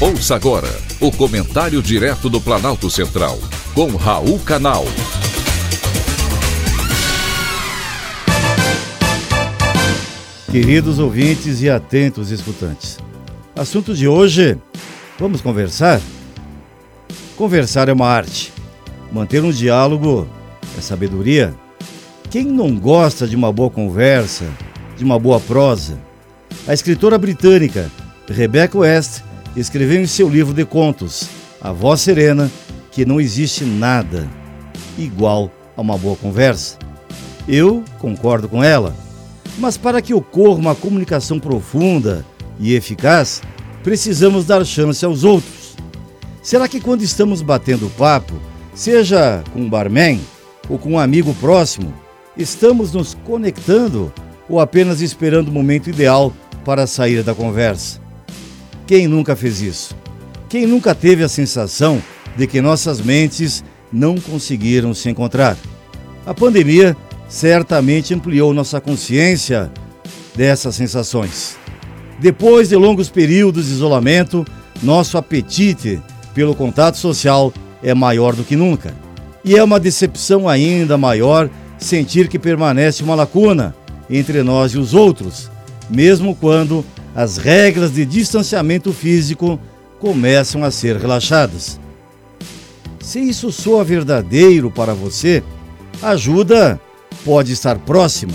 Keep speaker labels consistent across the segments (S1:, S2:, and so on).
S1: Ouça agora o comentário direto do Planalto Central, com Raul Canal.
S2: Queridos ouvintes e atentos escutantes, assunto de hoje: vamos conversar? Conversar é uma arte, manter um diálogo é sabedoria. Quem não gosta de uma boa conversa, de uma boa prosa? A escritora britânica Rebecca West escreveu em seu livro de contos, A Voz Serena, que não existe nada igual a uma boa conversa. Eu concordo com ela, mas para que ocorra uma comunicação profunda e eficaz, precisamos dar chance aos outros. Será que quando estamos batendo papo, seja com um barman ou com um amigo próximo, estamos nos conectando ou apenas esperando o momento ideal para sair da conversa? Quem nunca fez isso? Quem nunca teve a sensação de que nossas mentes não conseguiram se encontrar? A pandemia certamente ampliou nossa consciência dessas sensações. Depois de longos períodos de isolamento, nosso apetite pelo contato social é maior do que nunca. E é uma decepção ainda maior sentir que permanece uma lacuna entre nós e os outros, mesmo quando as regras de distanciamento físico começam a ser relaxadas. Se isso soa verdadeiro para você, ajuda pode estar próxima.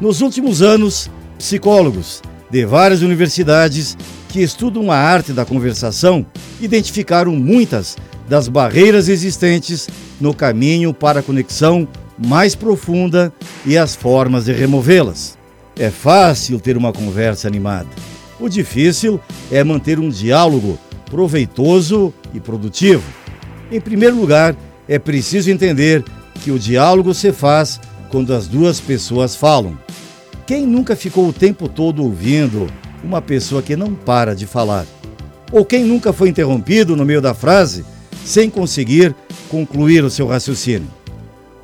S2: Nos últimos anos, psicólogos de várias universidades que estudam a arte da conversação identificaram muitas das barreiras existentes no caminho para a conexão mais profunda e as formas de removê-las. É fácil ter uma conversa animada. O difícil é manter um diálogo proveitoso e produtivo. Em primeiro lugar, é preciso entender que o diálogo se faz quando as duas pessoas falam. Quem nunca ficou o tempo todo ouvindo uma pessoa que não para de falar? Ou quem nunca foi interrompido no meio da frase sem conseguir concluir o seu raciocínio?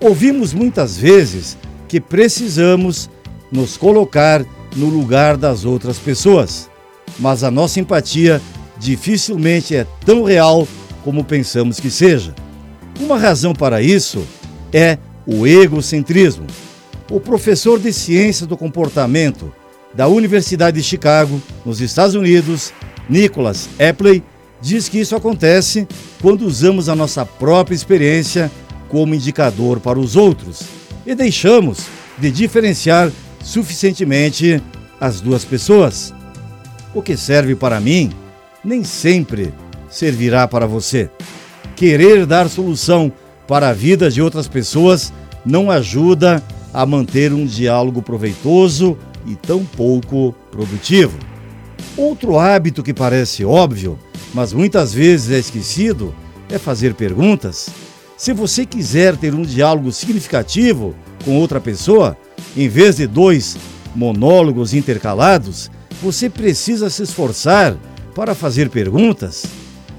S2: Ouvimos muitas vezes que precisamos nos colocar no lugar das outras pessoas. Mas a nossa empatia dificilmente é tão real como pensamos que seja. Uma razão para isso é o egocentrismo. O professor de ciência do comportamento da Universidade de Chicago, nos Estados Unidos, Nicholas Epley, diz que isso acontece quando usamos a nossa própria experiência como indicador para os outros e deixamos de diferenciar suficientemente as duas pessoas. O que serve para mim nem sempre servirá para você. Querer dar solução para a vida de outras pessoas não ajuda a manter um diálogo proveitoso e tão pouco produtivo. Outro hábito que parece óbvio, mas muitas vezes é esquecido, é fazer perguntas. Se você quiser ter um diálogo significativo com outra pessoa, em vez de dois monólogos intercalados, você precisa se esforçar para fazer perguntas.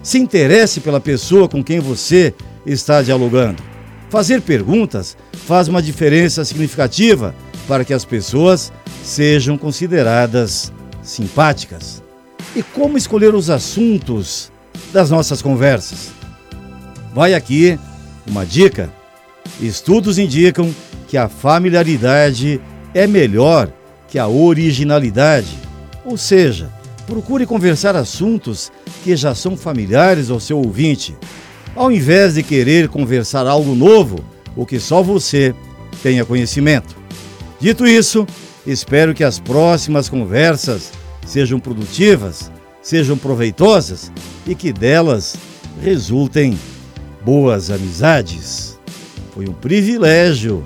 S2: Se interesse pela pessoa com quem você está dialogando. Fazer perguntas faz uma diferença significativa para que as pessoas sejam consideradas simpáticas. E como escolher os assuntos das nossas conversas? Vai aqui uma dica. Estudos indicam que a familiaridade é melhor que a originalidade. Ou seja, procure conversar assuntos que já são familiares ao seu ouvinte, ao invés de querer conversar algo novo, o que só você tenha conhecimento. Dito isso, espero que as próximas conversas sejam produtivas, sejam proveitosas e que delas resultem boas amizades. Foi um privilégio